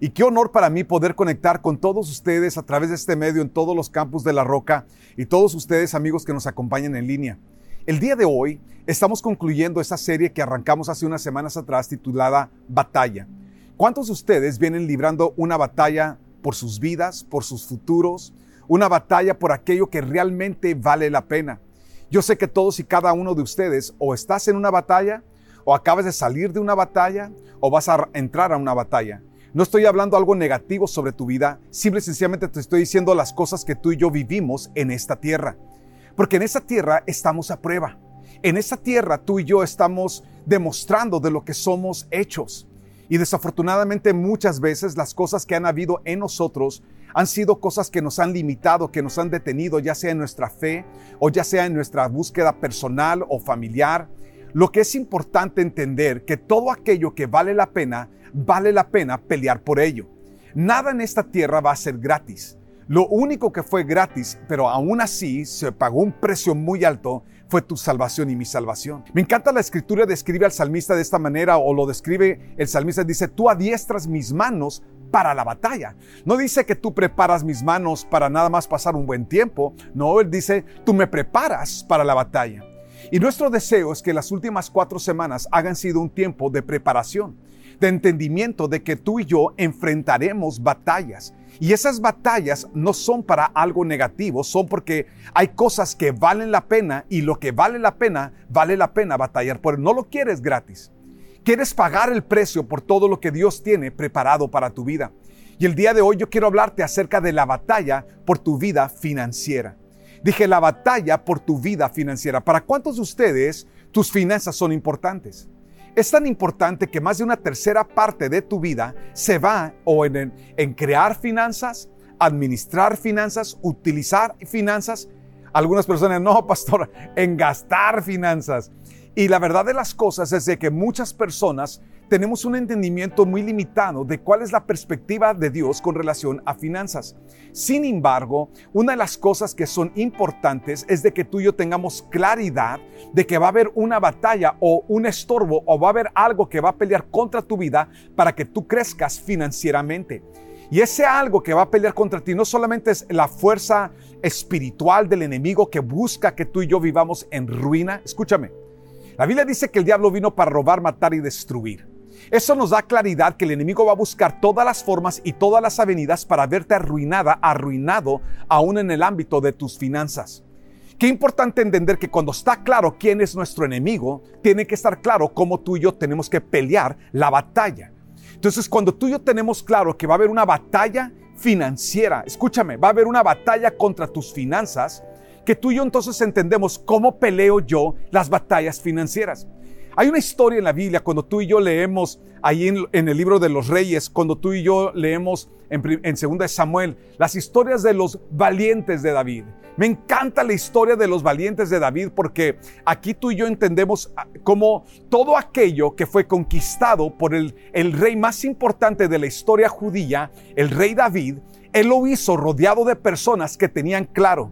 y qué honor para mí poder conectar con todos ustedes a través de este medio en todos los campus de La Roca y todos ustedes amigos que nos acompañan en línea. El día de hoy estamos concluyendo esta serie que arrancamos hace unas semanas atrás titulada Batalla. ¿Cuántos de ustedes vienen librando una batalla por sus vidas, por sus futuros, una batalla por aquello que realmente vale la pena? Yo sé que todos y cada uno de ustedes o estás en una batalla, o acabas de salir de una batalla, o vas a entrar a una batalla. No estoy hablando algo negativo sobre tu vida, simple y sencillamente te estoy diciendo las cosas que tú y yo vivimos en esta tierra. Porque en esta tierra estamos a prueba. En esta tierra tú y yo estamos demostrando de lo que somos hechos. Y desafortunadamente muchas veces las cosas que han habido en nosotros han sido cosas que nos han limitado, que nos han detenido, ya sea en nuestra fe o ya sea en nuestra búsqueda personal o familiar. Lo que es importante entender que todo aquello que vale la pena vale la pena pelear por ello. Nada en esta tierra va a ser gratis. Lo único que fue gratis, pero aún así se pagó un precio muy alto, fue tu salvación y mi salvación. Me encanta la escritura describe al salmista de esta manera o lo describe el salmista dice, tú adiestras mis manos para la batalla. No dice que tú preparas mis manos para nada más pasar un buen tiempo. No, él dice, tú me preparas para la batalla. Y nuestro deseo es que las últimas cuatro semanas hagan sido un tiempo de preparación de entendimiento de que tú y yo enfrentaremos batallas. Y esas batallas no son para algo negativo, son porque hay cosas que valen la pena y lo que vale la pena, vale la pena batallar por. No lo quieres gratis. Quieres pagar el precio por todo lo que Dios tiene preparado para tu vida. Y el día de hoy yo quiero hablarte acerca de la batalla por tu vida financiera. Dije la batalla por tu vida financiera. ¿Para cuántos de ustedes tus finanzas son importantes? Es tan importante que más de una tercera parte de tu vida se va o en, en crear finanzas, administrar finanzas, utilizar finanzas. Algunas personas, no, pastor, en gastar finanzas. Y la verdad de las cosas es de que muchas personas tenemos un entendimiento muy limitado de cuál es la perspectiva de Dios con relación a finanzas. Sin embargo, una de las cosas que son importantes es de que tú y yo tengamos claridad de que va a haber una batalla o un estorbo o va a haber algo que va a pelear contra tu vida para que tú crezcas financieramente. Y ese algo que va a pelear contra ti no solamente es la fuerza espiritual del enemigo que busca que tú y yo vivamos en ruina. Escúchame. La Biblia dice que el diablo vino para robar, matar y destruir. Eso nos da claridad que el enemigo va a buscar todas las formas y todas las avenidas para verte arruinada, arruinado, aún en el ámbito de tus finanzas. Qué importante entender que cuando está claro quién es nuestro enemigo, tiene que estar claro cómo tú y yo tenemos que pelear la batalla. Entonces, cuando tú y yo tenemos claro que va a haber una batalla financiera, escúchame, va a haber una batalla contra tus finanzas, que tú y yo entonces entendemos cómo peleo yo las batallas financieras. Hay una historia en la Biblia cuando tú y yo leemos ahí en, el libro de los reyes, cuando tú y yo leemos en, en 2 Samuel, las historias de los valientes de David. Me encanta la historia de los valientes de David porque aquí tú y yo entendemos ah, como todo aquello que fue conquistado por el, el rey más importante de la historia judía, el rey David, él lo hizo rodeado de personas que tenían claro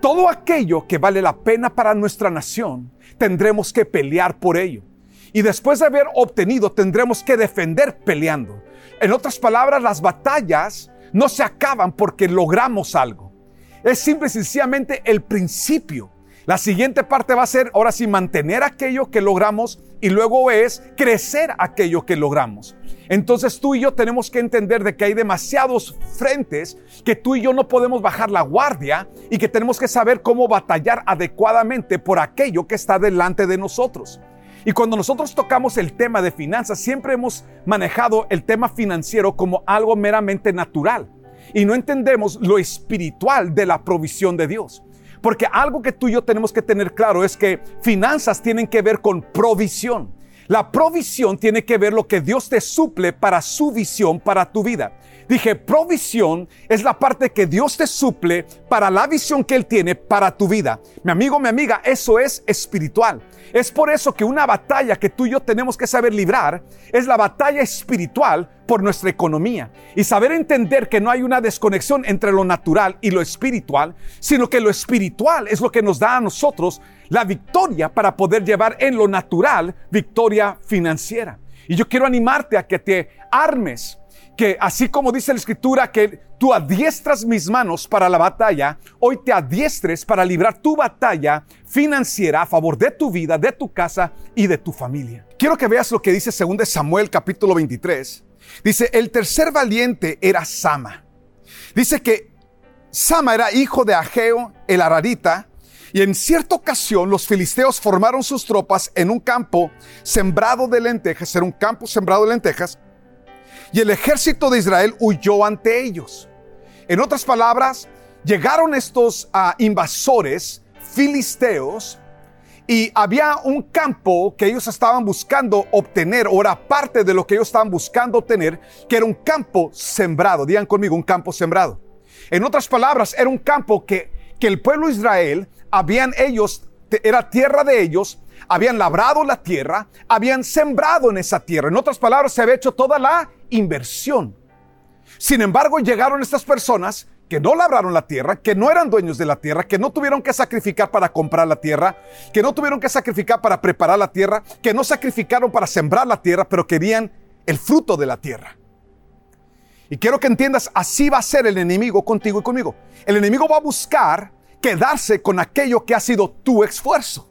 todo aquello que vale la pena para nuestra nación, tendremos que pelear por ello. Y después de haber obtenido, tendremos que defender peleando. En otras palabras, las batallas no se acaban porque logramos algo. Es simple y sencillamente el principio la siguiente parte va a ser, ahora sí, mantener aquello que logramos y luego es crecer aquello que logramos. Entonces tú y yo tenemos que entender de que hay demasiados frentes que tú y yo no podemos bajar la guardia y que tenemos que saber cómo batallar adecuadamente por aquello que está delante de nosotros. Y cuando nosotros tocamos el tema de finanzas, siempre hemos manejado el tema financiero como algo meramente natural y no entendemos lo espiritual de la provisión de Dios. Porque algo que tú y yo tenemos que tener claro es que finanzas tienen que ver con provisión. La provisión tiene que ver lo que Dios te suple para su visión, para tu vida. Dije, provisión es la parte que Dios te suple para la visión que Él tiene para tu vida. Mi amigo, mi amiga, eso es espiritual. Es por eso que una batalla que tú y yo tenemos que saber librar es la batalla espiritual por nuestra economía. Y saber entender que no hay una desconexión entre lo natural y lo espiritual, sino que lo espiritual es lo que nos da a nosotros la victoria para poder llevar en lo natural victoria financiera. Y yo quiero animarte a que te armes que así como dice la escritura que tú adiestras mis manos para la batalla, hoy te adiestres para librar tu batalla financiera a favor de tu vida, de tu casa y de tu familia. Quiero que veas lo que dice 2 Samuel capítulo 23. Dice, el tercer valiente era Sama. Dice que Sama era hijo de Ageo, el Ararita, y en cierta ocasión los filisteos formaron sus tropas en un campo sembrado de lentejas, era un campo sembrado de lentejas, y el ejército de Israel huyó ante ellos. En otras palabras, llegaron estos ah, invasores filisteos y había un campo que ellos estaban buscando obtener, o era parte de lo que ellos estaban buscando obtener, que era un campo sembrado. Digan conmigo, un campo sembrado. En otras palabras, era un campo que, que el pueblo de Israel, habían ellos, era tierra de ellos, habían labrado la tierra, habían sembrado en esa tierra. En otras palabras, se había hecho toda la inversión. Sin embargo, llegaron estas personas que no labraron la tierra, que no eran dueños de la tierra, que no tuvieron que sacrificar para comprar la tierra, que no tuvieron que sacrificar para preparar la tierra, que no sacrificaron para sembrar la tierra, pero querían el fruto de la tierra. Y quiero que entiendas, así va a ser el enemigo contigo y conmigo. El enemigo va a buscar quedarse con aquello que ha sido tu esfuerzo.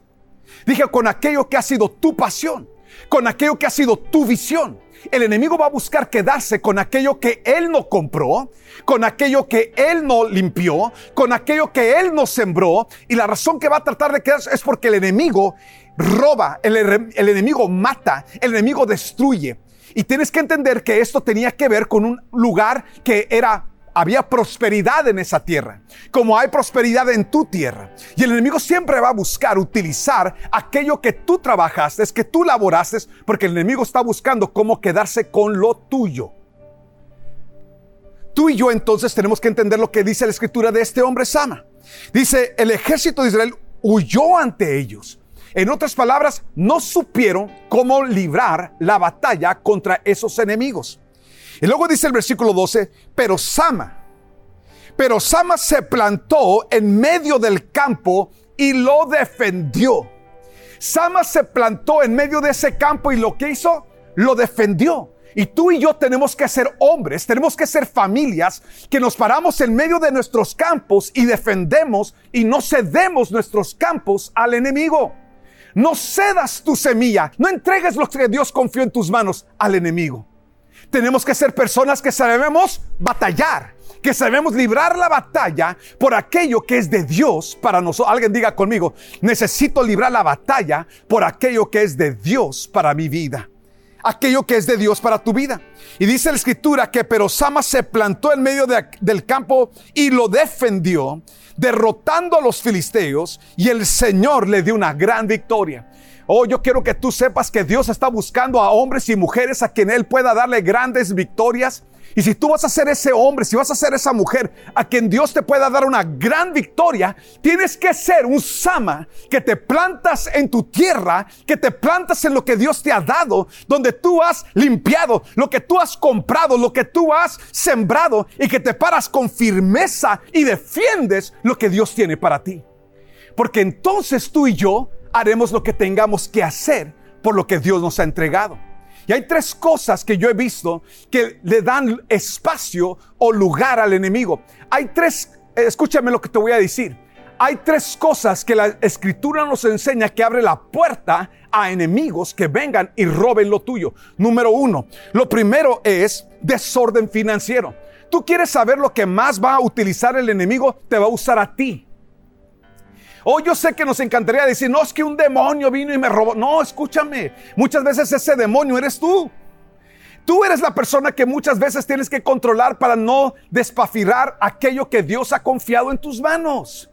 Dije, con aquello que ha sido tu pasión, con aquello que ha sido tu visión. El enemigo va a buscar quedarse con aquello que él no compró, con aquello que él no limpió, con aquello que él no sembró. Y la razón que va a tratar de quedarse es porque el enemigo roba, el, el enemigo mata, el enemigo destruye. Y tienes que entender que esto tenía que ver con un lugar que era había prosperidad en esa tierra, como hay prosperidad en tu tierra. Y el enemigo siempre va a buscar utilizar aquello que tú trabajaste, que tú laboraste, porque el enemigo está buscando cómo quedarse con lo tuyo. Tú y yo entonces tenemos que entender lo que dice la escritura de este hombre Sama. Dice, el ejército de Israel huyó ante ellos. En otras palabras, no supieron cómo librar la batalla contra esos enemigos. Y luego dice el versículo 12, pero Sama, pero Sama se plantó en medio del campo y lo defendió. Sama se plantó en medio de ese campo y lo que hizo, lo defendió. Y tú y yo tenemos que ser hombres, tenemos que ser familias que nos paramos en medio de nuestros campos y defendemos y no cedemos nuestros campos al enemigo. No cedas tu semilla, no entregues lo que Dios confió en tus manos al enemigo. Tenemos que ser personas que sabemos batallar, que sabemos librar la batalla por aquello que es de Dios para nosotros. Alguien diga conmigo, necesito librar la batalla por aquello que es de Dios para mi vida. Aquello que es de Dios para tu vida. Y dice la escritura que pero Sama se plantó en medio del campo y lo defendió, derrotando a los filisteos y el Señor le dio una gran victoria. Oh, yo quiero que tú sepas que Dios está buscando a hombres y mujeres a quien Él pueda darle grandes victorias. Y si tú vas a ser ese hombre, si vas a ser esa mujer a quien Dios te pueda dar una gran victoria, tienes que ser un sama que te plantas en tu tierra, que te plantas en lo que Dios te ha dado, donde tú has limpiado, lo que tú has comprado, lo que tú has sembrado y que te paras con firmeza y defiendes lo que Dios tiene para ti. Porque entonces tú y yo haremos lo que tengamos que hacer por lo que Dios nos ha entregado. Y hay tres cosas que yo he visto que le dan espacio o lugar al enemigo. Hay tres, eh, escúchame lo que te voy a decir. Hay tres cosas que la escritura nos enseña que abre la puerta a enemigos que vengan y roben lo tuyo. Número uno, lo primero es desorden financiero. Tú quieres saber lo que más va a utilizar el enemigo, te va a usar a ti. Oh, yo sé que nos encantaría decir, no, es que un demonio vino y me robó. No, escúchame, muchas veces ese demonio eres tú. Tú eres la persona que muchas veces tienes que controlar para no despafirar aquello que Dios ha confiado en tus manos.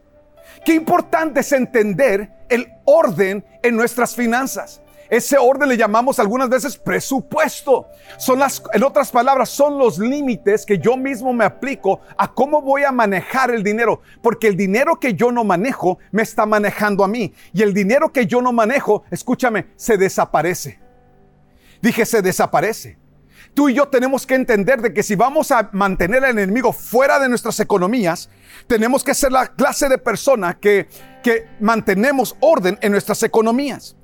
Qué importante es entender el orden en nuestras finanzas. Ese orden le llamamos algunas veces presupuesto. Son las, en otras palabras, son los límites que yo mismo me aplico a cómo voy a manejar el dinero. Porque el dinero que yo no manejo me está manejando a mí. Y el dinero que yo no manejo, escúchame, se desaparece. Dije, se desaparece. Tú y yo tenemos que entender de que si vamos a mantener al enemigo fuera de nuestras economías, tenemos que ser la clase de persona que, que mantenemos orden en nuestras economías.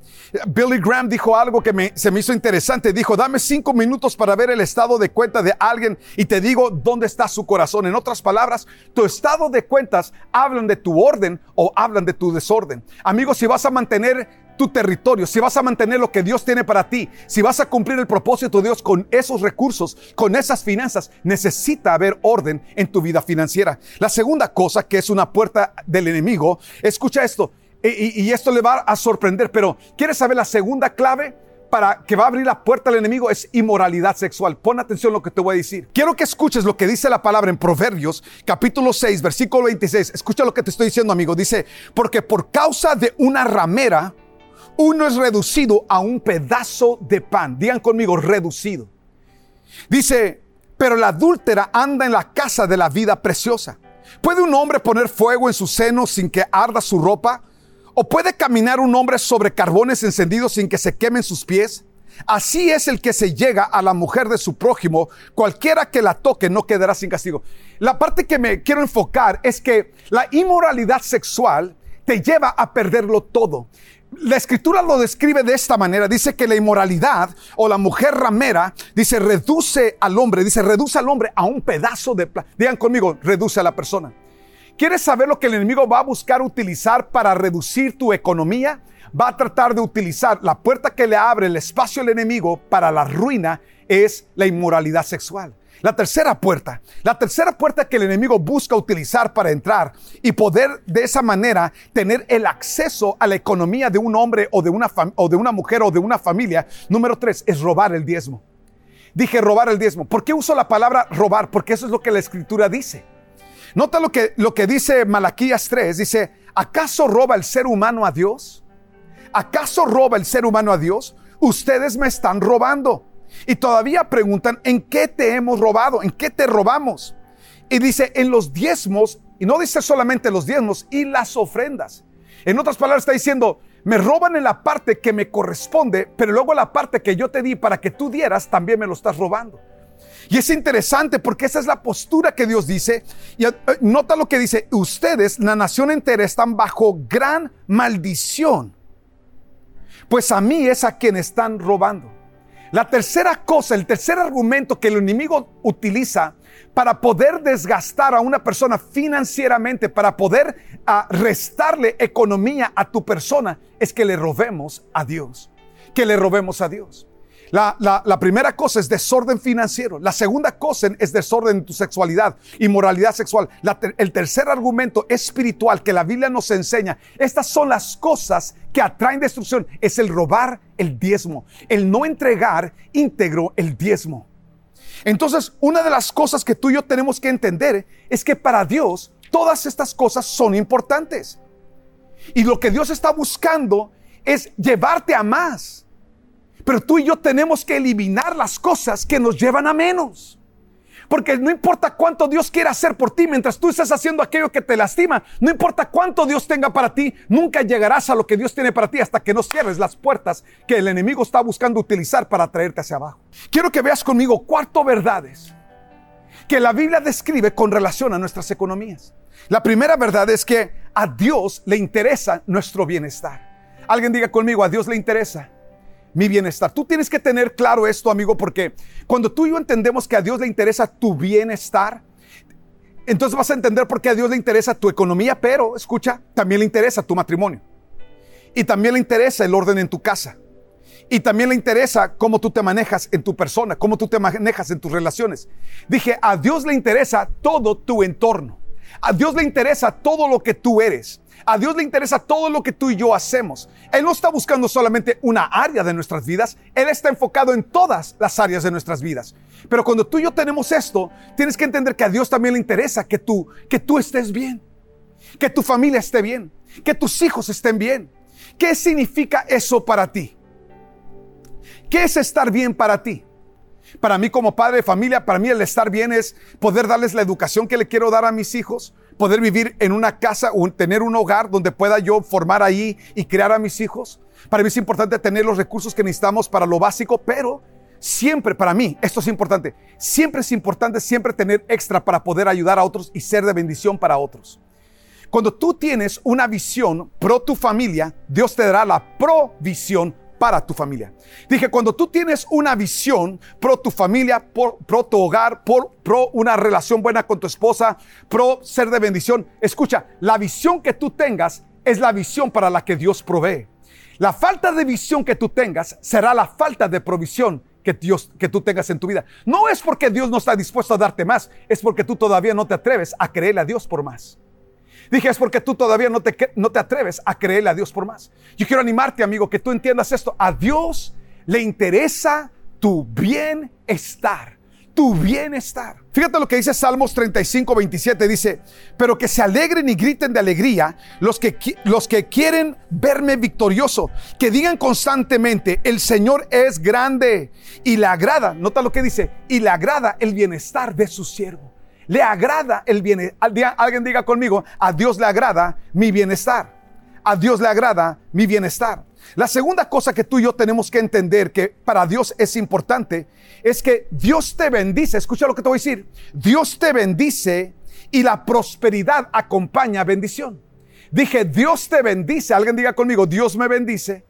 Billy Graham dijo algo que me, se me hizo interesante. Dijo, dame cinco minutos para ver el estado de cuenta de alguien y te digo dónde está su corazón. En otras palabras, tu estado de cuentas hablan de tu orden o hablan de tu desorden. Amigos, si vas a mantener tu territorio, si vas a mantener lo que Dios tiene para ti, si vas a cumplir el propósito de Dios con esos recursos, con esas finanzas, necesita haber orden en tu vida financiera. La segunda cosa que es una puerta del enemigo, escucha esto, y, esto le va a sorprender, pero ¿quieres saber la segunda clave? para que va a abrir la puerta al enemigo es inmoralidad sexual. Pon atención a lo que te voy a decir. Quiero que escuches lo que dice la palabra en Proverbios, capítulo 6, versículo 26. Escucha lo que te estoy diciendo, amigo. Dice, porque por causa de una ramera, uno es reducido a un pedazo de pan. Digan conmigo, reducido. Dice, pero la adúltera anda en la casa de la vida preciosa. ¿Puede un hombre poner fuego en su seno sin que arda su ropa? ¿O puede caminar un hombre sobre carbones encendidos sin que se quemen sus pies? Así es el que se llega a la mujer de su prójimo, cualquiera que la toque no quedará sin castigo. La parte que me quiero enfocar es que la inmoralidad sexual te lleva a perderlo todo. La escritura lo describe de esta manera. Dice que la inmoralidad o la mujer ramera, dice, reduce al hombre, dice, reduce al hombre a un pedazo de... Digan conmigo, reduce a la persona. ¿Quieres saber lo que el enemigo va a buscar utilizar para reducir tu economía? Va a tratar de utilizar la puerta que le abre el espacio al enemigo para la ruina es la inmoralidad sexual. La tercera puerta, la tercera puerta que el enemigo busca utilizar para entrar y poder de esa manera tener el acceso a la economía de un hombre o de una, o de una mujer o de una familia, número tres, es robar el diezmo. Dije robar el diezmo. ¿Por qué uso la palabra robar? Porque eso es lo que la escritura dice. Nota lo que, lo que dice Malaquías 3. Dice, ¿acaso roba el ser humano a Dios? ¿Acaso roba el ser humano a Dios? Ustedes me están robando. Y todavía preguntan, ¿en qué te hemos robado? ¿En qué te robamos? Y dice, en los diezmos, y no dice solamente los diezmos, y las ofrendas. En otras palabras está diciendo, me roban en la parte que me corresponde, pero luego la parte que yo te di para que tú dieras, también me lo estás robando. Y es interesante porque esa es la postura que Dios dice. Y eh, nota lo que dice, ustedes, la nación entera, están bajo gran maldición. Pues a mí es a quien están robando. La tercera cosa, el tercer argumento que el enemigo utiliza para poder desgastar a una persona financieramente, para poder ah, restarle economía a tu persona, es que le robemos a Dios. Que le robemos a Dios. La, primera cosa es desorden financiero. La segunda cosa es desorden en tu sexualidad, inmoralidad sexual. el tercer argumento espiritual que la Biblia nos enseña. Estas son las cosas que atraen destrucción. Es el robar el diezmo. El no entregar íntegro el diezmo. Entonces, una de las cosas que tú y yo tenemos que entender es que para Dios todas estas cosas son importantes. Y lo que Dios está buscando es llevarte a más. Pero tú y yo tenemos que eliminar las cosas que nos llevan a menos. Porque no importa cuánto Dios quiera hacer por ti mientras tú estés haciendo aquello que te lastima, no importa cuánto Dios tenga para ti, nunca llegarás a lo que Dios tiene para ti hasta que no cierres las puertas que el enemigo está buscando utilizar para traerte hacia abajo. Quiero que veas conmigo cuatro verdades que la Biblia describe con relación a nuestras economías. La primera verdad es que a Dios le interesa nuestro bienestar. Alguien diga conmigo, a Dios le interesa mi bienestar. Tú tienes que tener claro esto, amigo, porque cuando tú y yo entendemos que a Dios le interesa tu bienestar, entonces vas a entender por qué a Dios le interesa tu economía, pero escucha, también le interesa tu matrimonio. Y también le interesa el orden en tu casa. Y también le interesa cómo tú te manejas en tu persona, cómo tú te manejas en tus relaciones. Dije, a Dios le interesa todo tu entorno. A Dios le interesa todo lo que tú eres. A Dios le interesa todo lo que tú y yo hacemos. Él no está buscando solamente una área de nuestras vidas, Él está enfocado en todas las áreas de nuestras vidas. Pero cuando tú y yo tenemos esto, tienes que entender que a Dios también le interesa que tú, que tú estés bien, que tu familia esté bien, que tus hijos estén bien. ¿Qué significa eso para ti? ¿Qué es estar bien para ti? Para mí como padre de familia, para mí el estar bien es poder darles la educación que le quiero dar a mis hijos, poder vivir en una casa o tener un hogar donde pueda yo formar ahí y crear a mis hijos. Para mí es importante tener los recursos que necesitamos para lo básico, pero siempre para mí, esto es importante, siempre es importante siempre tener extra para poder ayudar a otros y ser de bendición para otros. Cuando tú tienes una visión pro tu familia, Dios te dará la provisión para tu familia. Dije, cuando tú tienes una visión pro tu familia, pro, tu hogar, pro una relación buena con tu esposa, pro ser de bendición, escucha, la visión que tú tengas es la visión para la que Dios provee. La falta de visión que tú tengas será la falta de provisión que Dios que tú tengas en tu vida. No es porque Dios no está dispuesto a darte más, es porque tú todavía no te atreves a creerle a Dios por más. Dije, es porque tú todavía no te, no te atreves a creerle a Dios por más. Yo quiero animarte, amigo, que tú entiendas esto. A Dios le interesa tu bienestar. Tu bienestar. Fíjate lo que dice Salmos 35, 27. Dice, pero que se alegren y griten de alegría los que, los que quieren verme victorioso. Que digan constantemente, el Señor es grande y le agrada. Nota lo que dice, y le agrada el bienestar de su siervo le agrada el bienestar. Alguien diga conmigo, a Dios le agrada mi bienestar. A Dios le agrada mi bienestar. La segunda cosa que tú y yo tenemos que entender que para Dios es importante es que Dios te bendice. Escucha lo que te voy a decir. Dios te bendice y la prosperidad acompaña bendición. Dije, Dios te bendice. Alguien diga conmigo, Dios me bendice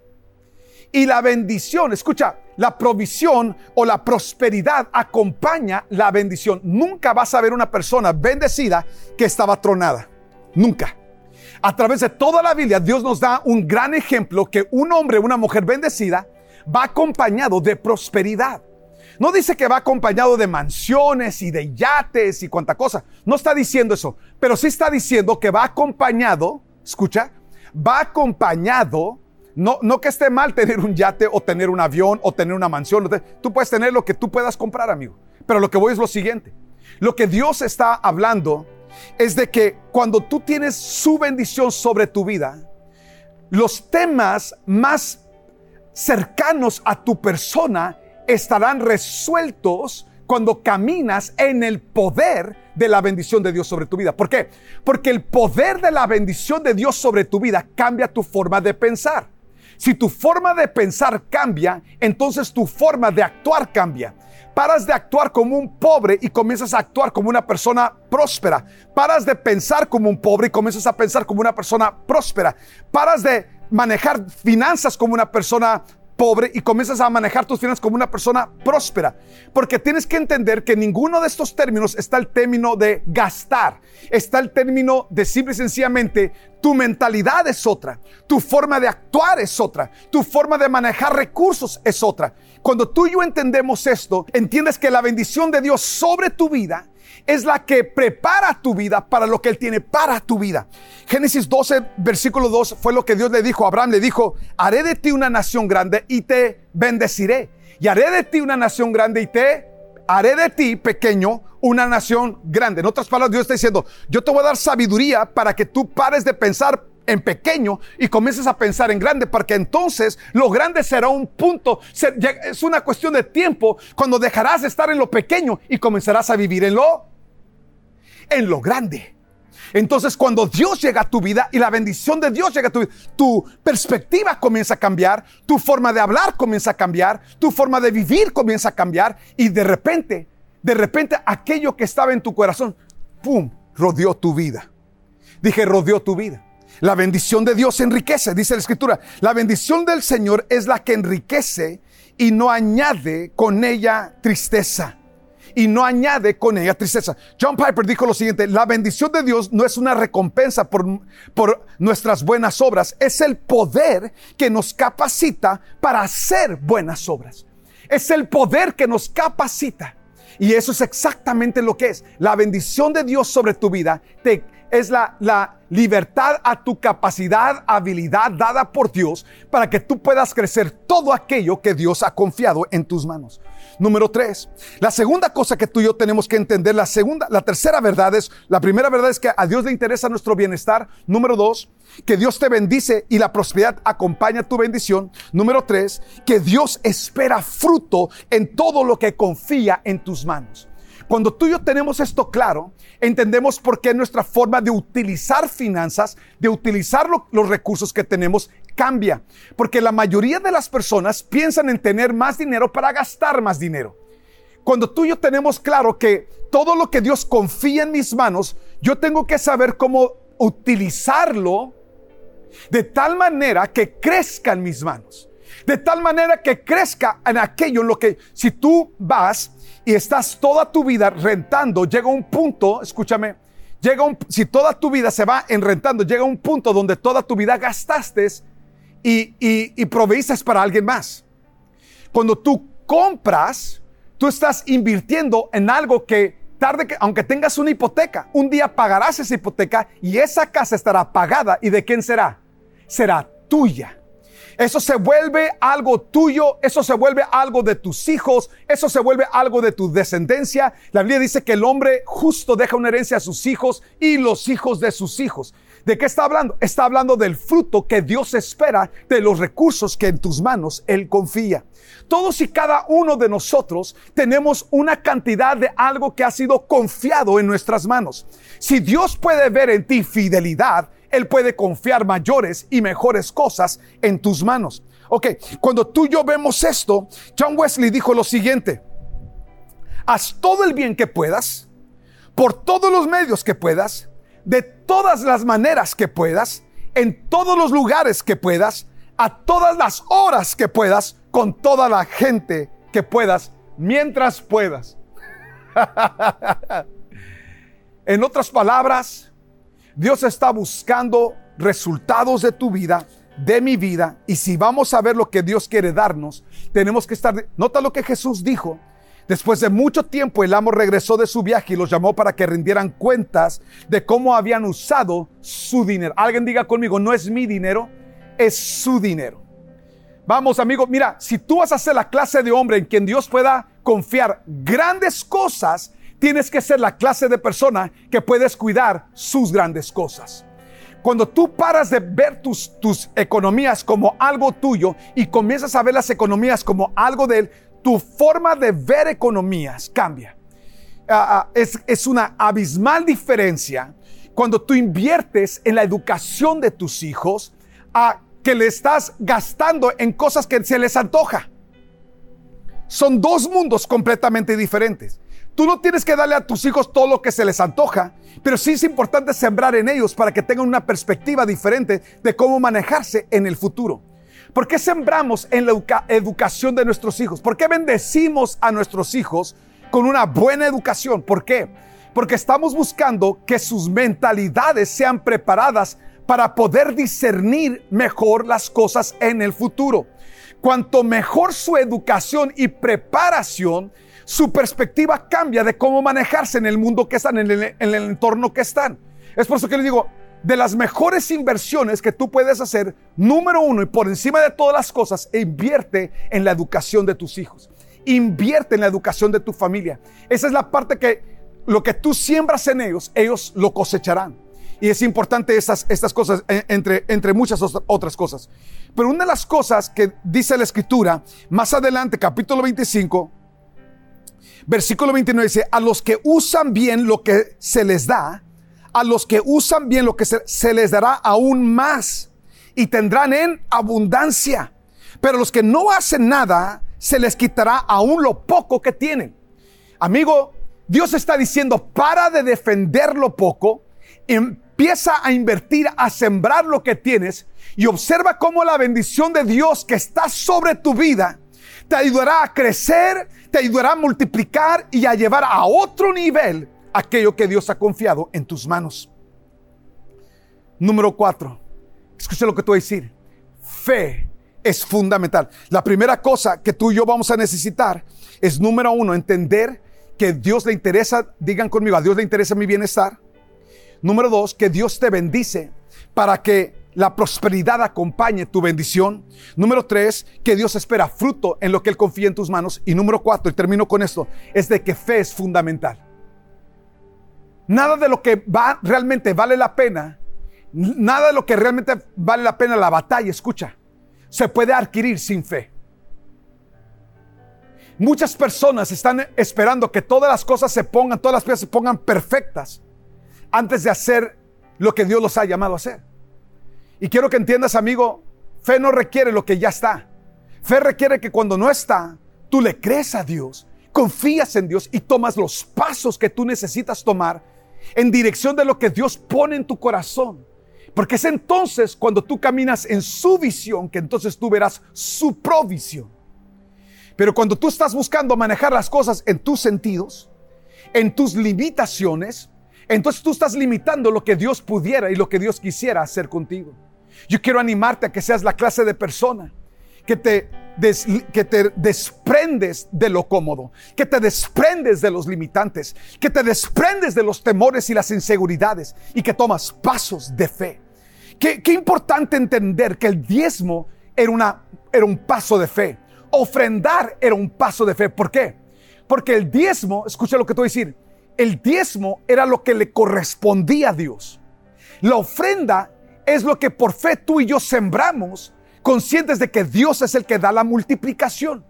y la bendición, escucha, la provisión o la prosperidad acompaña la bendición. Nunca vas a ver una persona bendecida que estaba tronada. Nunca. A través de toda la Biblia, Dios nos da un gran ejemplo que un hombre, una mujer bendecida, va acompañado de prosperidad. No dice que va acompañado de mansiones y de yates y cuanta cosa. No está diciendo eso. Pero sí está diciendo que va acompañado, escucha, va acompañado no, no que esté mal tener un yate o tener un avión o tener una mansión. Tú puedes tener lo que tú puedas comprar, amigo. Pero lo que voy es lo siguiente. Lo que Dios está hablando es de que cuando tú tienes su bendición sobre tu vida, los temas más cercanos a tu persona estarán resueltos cuando caminas en el poder de la bendición de Dios sobre tu vida. ¿Por qué? Porque el poder de la bendición de Dios sobre tu vida cambia tu forma de pensar. Si tu forma de pensar cambia, entonces tu forma de actuar cambia. Paras de actuar como un pobre y comienzas a actuar como una persona próspera. Paras de pensar como un pobre y comienzas a pensar como una persona próspera. Paras de manejar finanzas como una persona pobre y comienzas a manejar tus finanzas como una persona próspera. Porque tienes que entender que ninguno de estos términos está el término de gastar. Está el término de simple y sencillamente tu mentalidad es otra, tu forma de actuar es otra, tu forma de manejar recursos es otra. Cuando tú y yo entendemos esto, entiendes que la bendición de Dios sobre tu vida es la que prepara tu vida para lo que Él tiene para tu vida. Génesis 12, versículo 2 fue lo que Dios le dijo a Abraham. Le dijo, haré de ti una nación grande y te bendeciré. Y haré de ti una nación grande y te haré de ti pequeño una nación grande. En otras palabras, Dios está diciendo, yo te voy a dar sabiduría para que tú pares de pensar en pequeño y comiences a pensar en grande, porque entonces lo grande será un punto, es una cuestión de tiempo cuando dejarás de estar en lo pequeño y comenzarás a vivir en lo en lo grande. Entonces cuando Dios llega a tu vida y la bendición de Dios llega a tu vida, tu perspectiva comienza a cambiar, tu forma de hablar comienza a cambiar, tu forma de vivir comienza a cambiar y de repente, de repente aquello que estaba en tu corazón, ¡pum!, rodeó tu vida. Dije, rodeó tu vida. La bendición de Dios enriquece, dice la escritura. La bendición del Señor es la que enriquece y no añade con ella tristeza y no añade con ella tristeza. John Piper dijo lo siguiente, la bendición de Dios no es una recompensa por, por nuestras buenas obras, es el poder que nos capacita para hacer buenas obras. Es el poder que nos capacita. Y eso es exactamente lo que es. La bendición de Dios sobre tu vida es la, la libertad a tu capacidad, habilidad dada por Dios para que tú puedas crecer todo aquello que Dios ha confiado en tus manos. Número tres, la segunda cosa que tú y yo tenemos que entender, la segunda, la tercera verdad es, la primera verdad es que a Dios le interesa nuestro bienestar. Número dos, que Dios te bendice y la prosperidad acompaña tu bendición. Número tres, que Dios espera fruto en todo lo que confía en tus manos. Cuando tú y yo tenemos esto claro, entendemos por qué nuestra forma de utilizar finanzas, de utilizar los recursos que tenemos, cambia. Porque la mayoría de las personas piensan en tener más dinero para gastar más dinero. Cuando tú y yo tenemos claro que todo lo que Dios confía en mis manos, yo tengo que saber cómo utilizarlo de tal manera que crezca en mis manos. De tal manera que crezca en aquello en lo que si tú vas y estás toda tu vida rentando, llega un punto, escúchame, llega un, si toda tu vida se va en rentando, llega un punto donde toda tu vida gastaste y, y, y para alguien más. Cuando tú compras, tú estás invirtiendo en algo que tarde que, aunque tengas una hipoteca, un día pagarás esa hipoteca y esa casa estará pagada. ¿Y de quién será? Será tuya. Eso se vuelve algo tuyo, eso se vuelve algo de tus hijos, eso se vuelve algo de tu descendencia. La Biblia dice que el hombre justo deja una herencia a sus hijos y los hijos de sus hijos. ¿De qué está hablando? Está hablando del fruto que Dios espera de los recursos que en tus manos Él confía. Todos y cada uno de nosotros tenemos una cantidad de algo que ha sido confiado en nuestras manos. Si Dios puede ver en ti fidelidad, él puede confiar mayores y mejores cosas en tus manos. Ok, cuando tú y yo vemos esto, John Wesley dijo lo siguiente, haz todo el bien que puedas, por todos los medios que puedas, de todas las maneras que puedas, en todos los lugares que puedas, a todas las horas que puedas, con toda la gente que puedas, mientras puedas. en otras palabras, Dios está buscando resultados de tu vida, de mi vida, y si vamos a ver lo que Dios quiere darnos, tenemos que estar... Nota lo que Jesús dijo. Después de mucho tiempo, el amo regresó de su viaje y los llamó para que rindieran cuentas de cómo habían usado su dinero. Alguien diga conmigo, no es mi dinero, es su dinero. Vamos, amigo, mira, si tú vas a ser la clase de hombre en quien Dios pueda confiar grandes cosas, tienes que ser la clase de persona que puedes cuidar sus grandes cosas. Cuando tú paras de ver tus, tus economías como algo tuyo y comienzas a ver las economías como algo de él, tu forma de ver economías cambia. Ah, ah, es, es una abismal diferencia cuando tú inviertes en la educación de tus hijos a que le estás gastando en cosas que se les antoja. Son dos mundos completamente diferentes. Tú no tienes que darle a tus hijos todo lo que se les antoja, pero sí es importante sembrar en ellos para que tengan una perspectiva diferente de cómo manejarse en el futuro. ¿Por qué sembramos en la educación de nuestros hijos? ¿Por qué bendecimos a nuestros hijos con una buena educación? ¿Por qué? Porque estamos buscando que sus mentalidades sean preparadas para poder discernir mejor las cosas en el futuro. Cuanto mejor su educación y preparación, su perspectiva cambia de cómo manejarse en el mundo que están, en el, entorno que están. Es por eso que les digo, de las mejores inversiones que tú puedes hacer, número uno y por encima de todas las cosas, invierte en la educación de tus hijos. Invierte en la educación de tu familia. Esa es la parte que lo que tú siembras en ellos, ellos lo cosecharán. Y es importante estas, estas cosas, eh, entre, entre muchas otras cosas. Pero una de las cosas que dice la escritura, más adelante, capítulo 25, Versículo 29 dice, a los que usan bien lo que se les da, a los que usan bien lo que se, les dará aún más y tendrán en abundancia. Pero los que no hacen nada, se les quitará aún lo poco que tienen. Amigo, Dios está diciendo, para de defender lo poco, empieza a invertir, a sembrar lo que tienes y observa cómo la bendición de Dios que está sobre tu vida te ayudará a crecer, te ayudará a multiplicar y a llevar a otro nivel aquello que Dios ha confiado en tus manos. Número cuatro, escucha lo que te voy a decir. Fe es fundamental. La primera cosa que tú y yo vamos a necesitar es, número uno, entender que Dios le interesa, digan conmigo, a Dios le interesa mi bienestar. Número dos, que Dios te bendice para que la prosperidad acompañe tu bendición. Número tres, que Dios espera fruto en lo que Él confía en tus manos. Y número cuatro, y termino con esto, es de que fe es fundamental. Nada de lo que va, realmente vale la pena, nada de lo que realmente vale la pena la batalla, escucha, se puede adquirir sin fe. Muchas personas están esperando que todas las cosas se pongan, todas las piezas se pongan perfectas antes de hacer lo que Dios los ha llamado a hacer. Y quiero que entiendas, amigo, fe no requiere lo que ya está. Fe requiere que cuando no está, tú le crees a Dios, confías en Dios y tomas los pasos que tú necesitas tomar en dirección de lo que Dios pone en tu corazón. Porque es entonces cuando tú caminas en su visión que entonces tú verás su provisión. Pero cuando tú estás buscando manejar las cosas en tus sentidos, en tus limitaciones, entonces tú estás limitando lo que Dios pudiera y lo que Dios quisiera hacer contigo. Yo quiero animarte a que seas la clase de persona que te, que te desprendes de lo cómodo, que te desprendes de los limitantes, que te desprendes de los temores y las inseguridades y que tomas pasos de fe. Qué, qué importante entender que el diezmo era, una, era un paso de fe. Ofrendar era un paso de fe. ¿Por qué? Porque el diezmo, escucha lo que te voy a decir, el diezmo era lo que le correspondía a Dios. La ofrenda es lo que por fe tú y yo sembramos, conscientes de que Dios es el que da la multiplicación.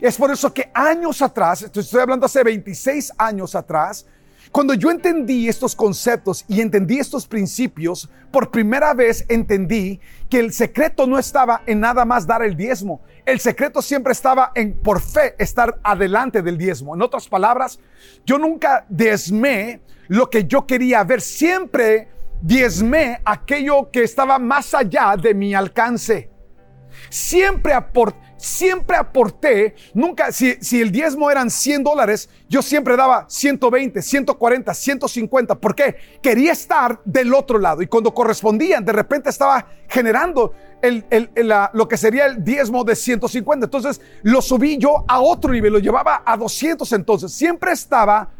Es por eso que años atrás, estoy hablando hace 26 años atrás, cuando yo entendí estos conceptos y entendí estos principios, por primera vez entendí que el secreto no estaba en nada más dar el diezmo. El secreto siempre estaba en, por fe, estar adelante del diezmo. En otras palabras, yo nunca diezmé lo que yo quería ver. Siempre diezmé aquello que estaba más allá de mi alcance. Siempre aporté siempre aporté, nunca, si, si, el diezmo eran 100 dólares, yo siempre daba 120, 140, 150. ¿Por qué? Quería estar del otro lado y cuando correspondían, de repente estaba generando el, lo que sería el diezmo de 150. Entonces lo subí yo a otro nivel, lo llevaba a 200 entonces. Siempre estaba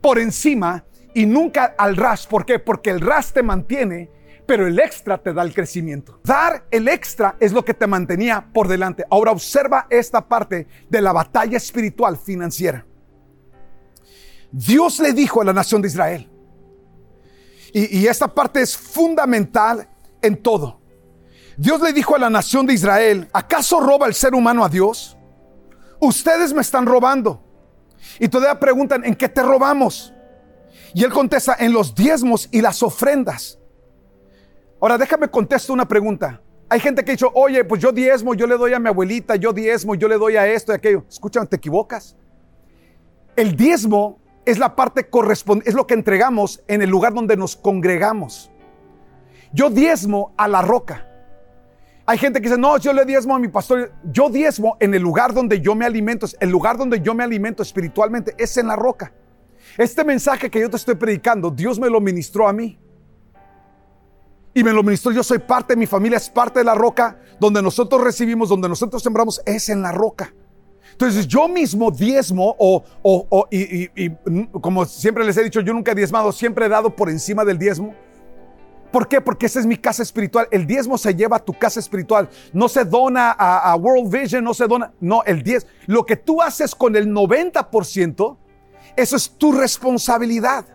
por encima y nunca al ras. ¿Por qué? Porque el ras te mantiene pero el extra te da el crecimiento. Dar el extra es lo que te mantenía por delante. Ahora observa esta parte de la batalla espiritual financiera. Dios le dijo a la nación de Israel, y, esta parte es fundamental en todo. Dios le dijo a la nación de Israel, ¿acaso roba el ser humano a Dios? Ustedes me están robando. Y todavía preguntan, ¿en qué te robamos? Y él contesta, en los diezmos y las ofrendas. Ahora déjame contestar una pregunta. Hay gente que ha dicho, oye, pues yo diezmo, yo le doy a mi abuelita, yo diezmo, yo le doy a esto y aquello. Escúchame, te equivocas. El diezmo es la parte correspondiente, es lo que entregamos en el lugar donde nos congregamos. Yo diezmo a la roca. Hay gente que dice, no, yo le diezmo a mi pastor. Yo diezmo en el lugar donde yo me alimento. El lugar donde yo me alimento espiritualmente es en la roca. Este mensaje que yo te estoy predicando, Dios me lo ministró a mí y me lo ministró. Yo soy parte, mi familia es parte de la roca, donde nosotros recibimos, donde nosotros sembramos, es en la roca. Entonces yo mismo diezmo o, o, y, y, como siempre les he dicho, yo nunca he diezmado, siempre he dado por encima del diezmo. ¿Por qué? Porque esa es mi casa espiritual. El diezmo se lleva a tu casa espiritual. No se dona a, a World Vision, no se dona. No, el diezmo. Lo que tú haces con el 90%, eso es tu responsabilidad.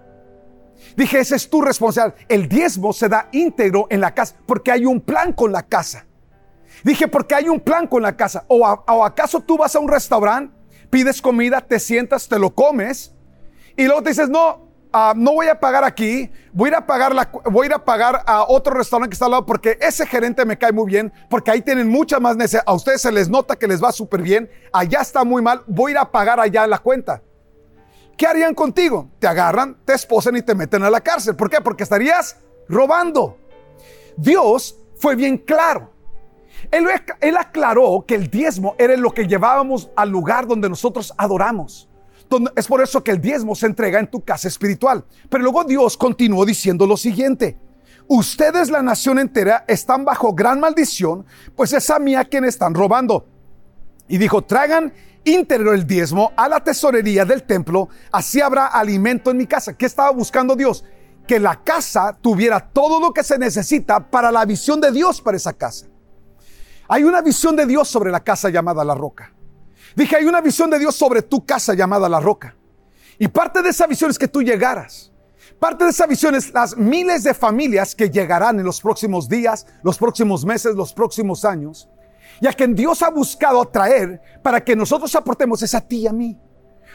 Dije, ese es tu responsabilidad. El diezmo se da íntegro en la casa porque hay un plan con la casa. Dije, porque hay un plan con la casa. ¿O, acaso tú vas a un restaurante, pides comida, te sientas, te lo comes y luego te dices, no, ah, no voy a pagar aquí, voy a ir a pagar, voy a ir a pagar a otro restaurante que está al lado porque ese gerente me cae muy bien, porque ahí tienen mucha más necesidad. A ustedes se les nota que les va súper bien, allá está muy mal, voy a ir a pagar allá la cuenta. ¿Qué harían contigo? Te agarran, te esposan y te meten a la cárcel. ¿Por qué? Porque estarías robando. Dios fue bien claro. Él, él, aclaró que el diezmo era lo que llevábamos al lugar donde nosotros adoramos. Es por eso que el diezmo se entrega en tu casa espiritual. Pero luego Dios continuó diciendo lo siguiente. Ustedes, la nación entera, están bajo gran maldición, pues es a mí a quien están robando. Y dijo, traigan íntegro el diezmo a la tesorería del templo, así habrá alimento en mi casa. ¿Qué estaba buscando Dios? que la casa tuviera todo lo que se necesita para la visión de Dios para esa casa. Hay una visión de Dios sobre la casa llamada La Roca. Dije, hay una visión de Dios sobre tu casa llamada La Roca. Y parte de esa visión es que tú llegaras. Parte de esa visión es las miles de familias que llegarán en los próximos días, los próximos meses, los próximos años. Y a quien Dios ha buscado atraer para que nosotros aportemos es a ti y a mí.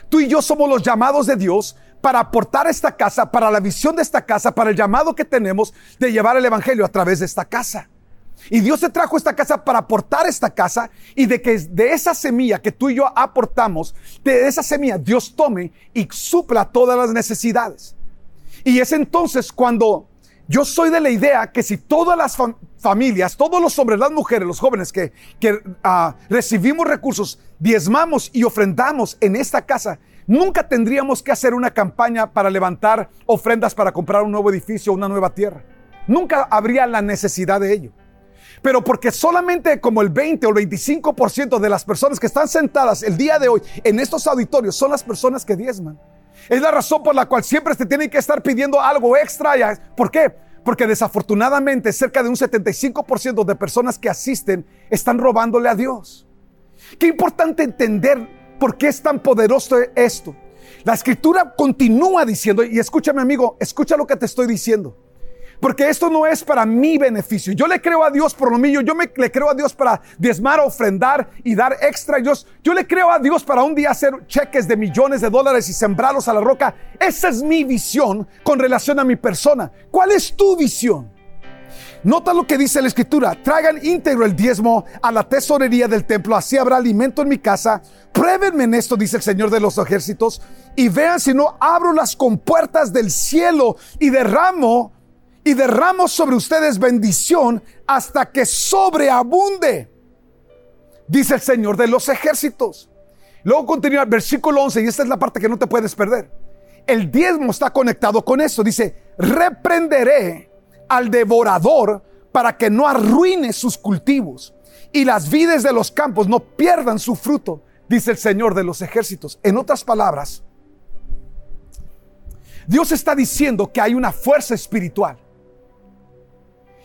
Tú y yo somos los llamados de Dios para aportar esta casa, para la visión de esta casa, para el llamado que tenemos de llevar el Evangelio a través de esta casa. Y Dios te trajo esta casa para aportar esta casa y de que de esa semilla que tú y yo aportamos, de esa semilla Dios tome y supla todas las necesidades. Y es entonces cuando yo soy de la idea que si todas las familias, todos los hombres, las mujeres, los jóvenes que, ah, recibimos recursos, diezmamos y ofrendamos en esta casa, nunca tendríamos que hacer una campaña para levantar ofrendas para comprar un nuevo edificio, una nueva tierra. Nunca habría la necesidad de ello. Pero porque solamente como el 20 o el 25% de las personas que están sentadas el día de hoy en estos auditorios son las personas que diezman. Es la razón por la cual siempre se tienen que estar pidiendo algo extra. ¿Por qué? Porque desafortunadamente cerca de un 75% de personas que asisten están robándole a Dios. Qué importante entender por qué es tan poderoso esto. La escritura continúa diciendo, y escúchame amigo, escucha lo que te estoy diciendo. Porque esto no es para mi beneficio. Yo le creo a Dios por lo mío. Yo le creo a Dios para diezmar, ofrendar y dar extra. Yo, yo le creo a Dios para un día hacer cheques de millones de dólares y sembrarlos a la roca. Esa es mi visión con relación a mi persona. ¿Cuál es tu visión? Nota lo que dice la escritura. Traigan íntegro el diezmo a la tesorería del templo. Así habrá alimento en mi casa. Pruébenme en esto, dice el Señor de los ejércitos. Y vean si no abro las compuertas del cielo y derramo y derramo sobre ustedes bendición hasta que sobreabunde, dice el Señor de los ejércitos. Luego continúa el versículo 11 y esta es la parte que no te puedes perder. El diezmo está conectado con eso. Dice, reprenderé al devorador para que no arruine sus cultivos y las vides de los campos no pierdan su fruto, dice el Señor de los ejércitos. En otras palabras, Dios está diciendo que hay una fuerza espiritual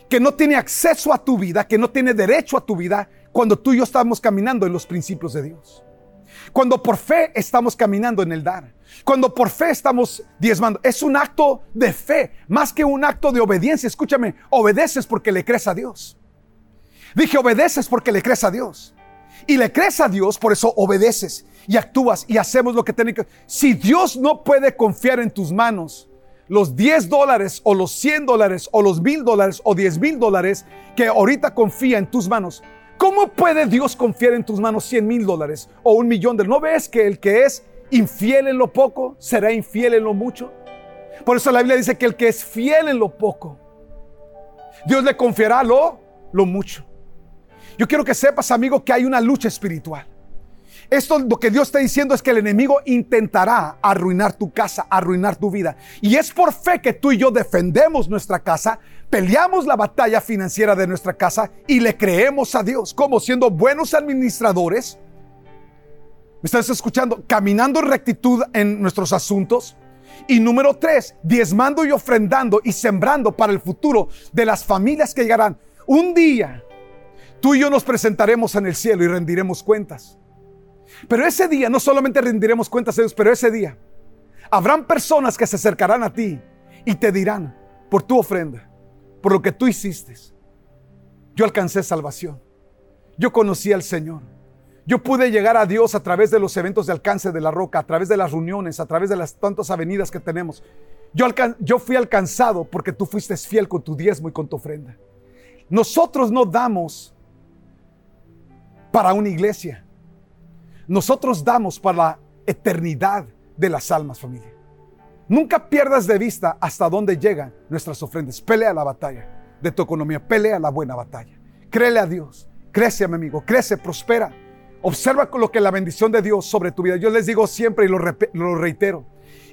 que no tiene acceso a tu vida, que no tiene derecho a tu vida cuando tú y yo estamos caminando en los principios de Dios. Cuando por fe estamos caminando en el dar. Cuando por fe estamos diezmando. Es un acto de fe, más que un acto de obediencia. Escúchame, obedeces porque le crees a Dios. Dije, obedeces porque le crees a Dios. Y le crees a Dios, por eso obedeces y actúas y hacemos lo que tiene que. Si Dios no puede confiar en tus manos, los 10 dólares o los 100 dólares o los mil dólares o 10 mil dólares que ahorita confía en tus manos. ¿Cómo puede Dios confiar en tus manos 100 mil dólares o un millón de ¿No ves que el que es infiel en lo poco será infiel en lo mucho? Por eso la Biblia dice que el que es fiel en lo poco, Dios le confiará lo, lo mucho. Yo quiero que sepas, amigo, que hay una lucha espiritual. Esto lo que Dios está diciendo es que el enemigo intentará arruinar tu casa, arruinar tu vida. Y es por fe que tú y yo defendemos nuestra casa, peleamos la batalla financiera de nuestra casa y le creemos a Dios como siendo buenos administradores. ¿Me estás escuchando? Caminando en rectitud en nuestros asuntos. Y número tres, diezmando y ofrendando y sembrando para el futuro de las familias que llegarán. Un día, tú y yo nos presentaremos en el cielo y rendiremos cuentas. Pero ese día no solamente rendiremos cuentas a Dios, pero ese día habrán personas que se acercarán a ti y te dirán por tu ofrenda, por lo que tú hiciste, yo alcancé salvación. Yo conocí al Señor. Yo pude llegar a Dios a través de los eventos de alcance de la roca, a través de las reuniones, a través de las tantas avenidas que tenemos. Yo, yo fui alcanzado porque tú fuiste fiel con tu diezmo y con tu ofrenda. Nosotros no damos para una iglesia. Nosotros damos para la eternidad de las almas, familia. Nunca pierdas de vista hasta dónde llegan nuestras ofrendas. Pelea la batalla de tu economía, pelea la buena batalla. Créele a Dios, crece, mi amigo, crece, prospera. Observa lo que la bendición de Dios sobre tu vida. Yo les digo siempre y lo, lo reitero.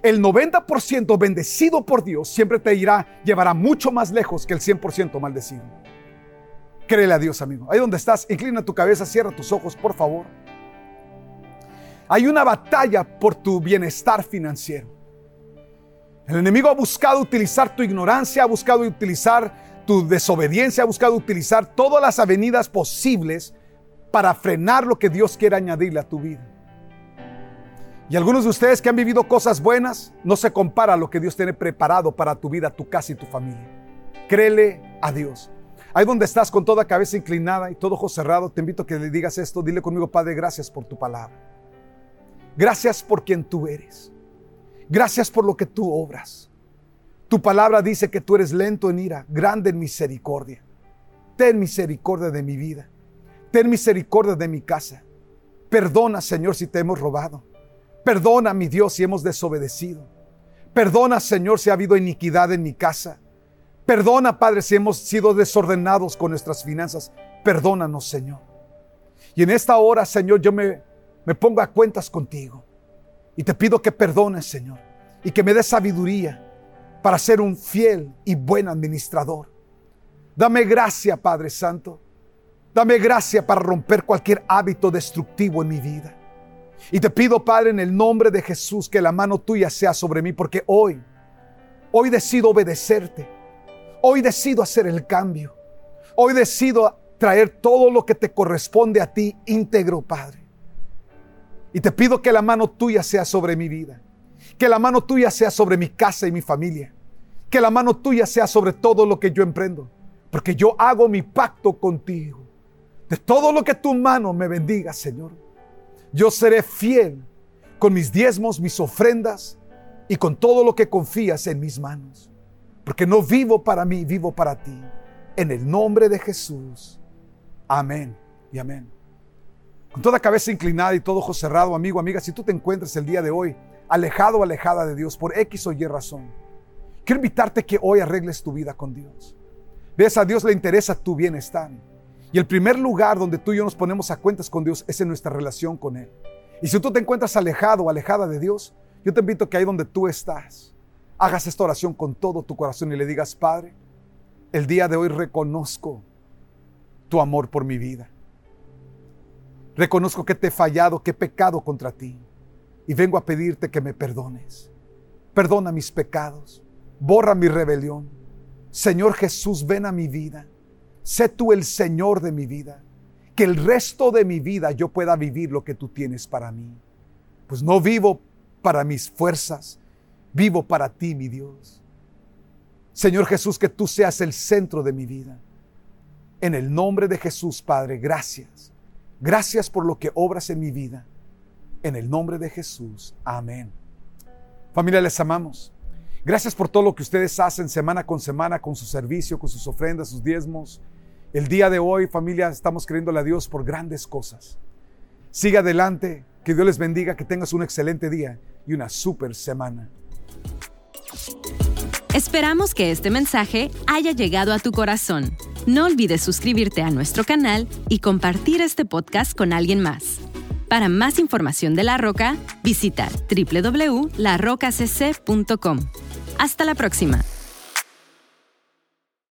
El 90% bendecido por Dios siempre te irá, llevará mucho más lejos que el 100% maldecido. Créele a Dios, amigo. Ahí donde estás, inclina tu cabeza, cierra tus ojos, por favor. Hay una batalla por tu bienestar financiero. El enemigo ha buscado utilizar tu ignorancia, ha buscado utilizar tu desobediencia, ha buscado utilizar todas las avenidas posibles para frenar lo que Dios quiere añadirle a tu vida. Y algunos de ustedes que han vivido cosas buenas, no se compara a lo que Dios tiene preparado para tu vida, tu casa y tu familia. Créele a Dios. Ahí donde estás con toda cabeza inclinada y todo ojo cerrado, te invito a que le digas esto. Dile conmigo, Padre, gracias por tu palabra. Gracias por quien tú eres. Gracias por lo que tú obras. Tu palabra dice que tú eres lento en ira, grande en misericordia. Ten misericordia de mi vida. Ten misericordia de mi casa. Perdona, Señor, si te hemos robado. Perdona, mi Dios, si hemos desobedecido. Perdona, Señor, si ha habido iniquidad en mi casa. Perdona, Padre, si hemos sido desordenados con nuestras finanzas. Perdónanos, Señor. Y en esta hora, Señor, yo me, me pongo a cuentas contigo. Y te pido que perdones, Señor. Y que me des sabiduría para ser un fiel y buen administrador. Dame gracia, Padre Santo. Dame gracia para romper cualquier hábito destructivo en mi vida. Y te pido, Padre, en el nombre de Jesús, que la mano tuya sea sobre mí, porque hoy, hoy decido obedecerte. Hoy decido hacer el cambio. Hoy decido traer todo lo que te corresponde a ti íntegro, Padre. Y te pido que la mano tuya sea sobre mi vida. Que la mano tuya sea sobre mi casa y mi familia. Que la mano tuya sea sobre todo lo que yo emprendo. Porque yo hago mi pacto contigo. De todo lo que tu mano me bendiga, Señor. Yo seré fiel con mis diezmos, mis ofrendas y con todo lo que confías en mis manos. Porque no vivo para mí, vivo para ti. En el nombre de Jesús. Amén y amén. Con toda cabeza inclinada y todo ojo cerrado, amigo, amiga, si tú te encuentras el día de hoy alejado o alejada de Dios por X o Y razón, quiero invitarte que hoy arregles tu vida con Dios. Ves, a Dios le interesa tu bienestar. Y el primer lugar donde tú y yo nos ponemos a cuentas con Dios es en nuestra relación con Él. Y si tú te encuentras alejado o alejada de Dios, yo te invito que ahí donde tú estás, hagas esta oración con todo tu corazón y le digas, Padre, el día de hoy reconozco tu amor por mi vida. Reconozco que te he fallado, que he pecado contra ti. Y vengo a pedirte que me perdones. Perdona mis pecados. Borra mi rebelión. Señor Jesús, ven a mi vida. Sé tú el Señor de mi vida. Que el resto de mi vida yo pueda vivir lo que tú tienes para mí. Pues no vivo para mis fuerzas, Vivo para ti, mi Dios. Señor Jesús, que tú seas el centro de mi vida. En el nombre de Jesús, Padre, gracias. Gracias por lo que obras en mi vida. En el nombre de Jesús. Amén. Familia, les amamos. Gracias por todo lo que ustedes hacen semana con semana con su servicio, con sus ofrendas, sus diezmos. El día de hoy, familia, estamos creyéndole a Dios por grandes cosas. Siga adelante, que Dios les bendiga, que tengas un excelente día y una super semana. Esperamos que este mensaje haya llegado a tu corazón. No olvides suscribirte a nuestro canal y compartir este podcast con alguien más. Para más información de La Roca, visita www.larrocacc.com. Hasta la próxima.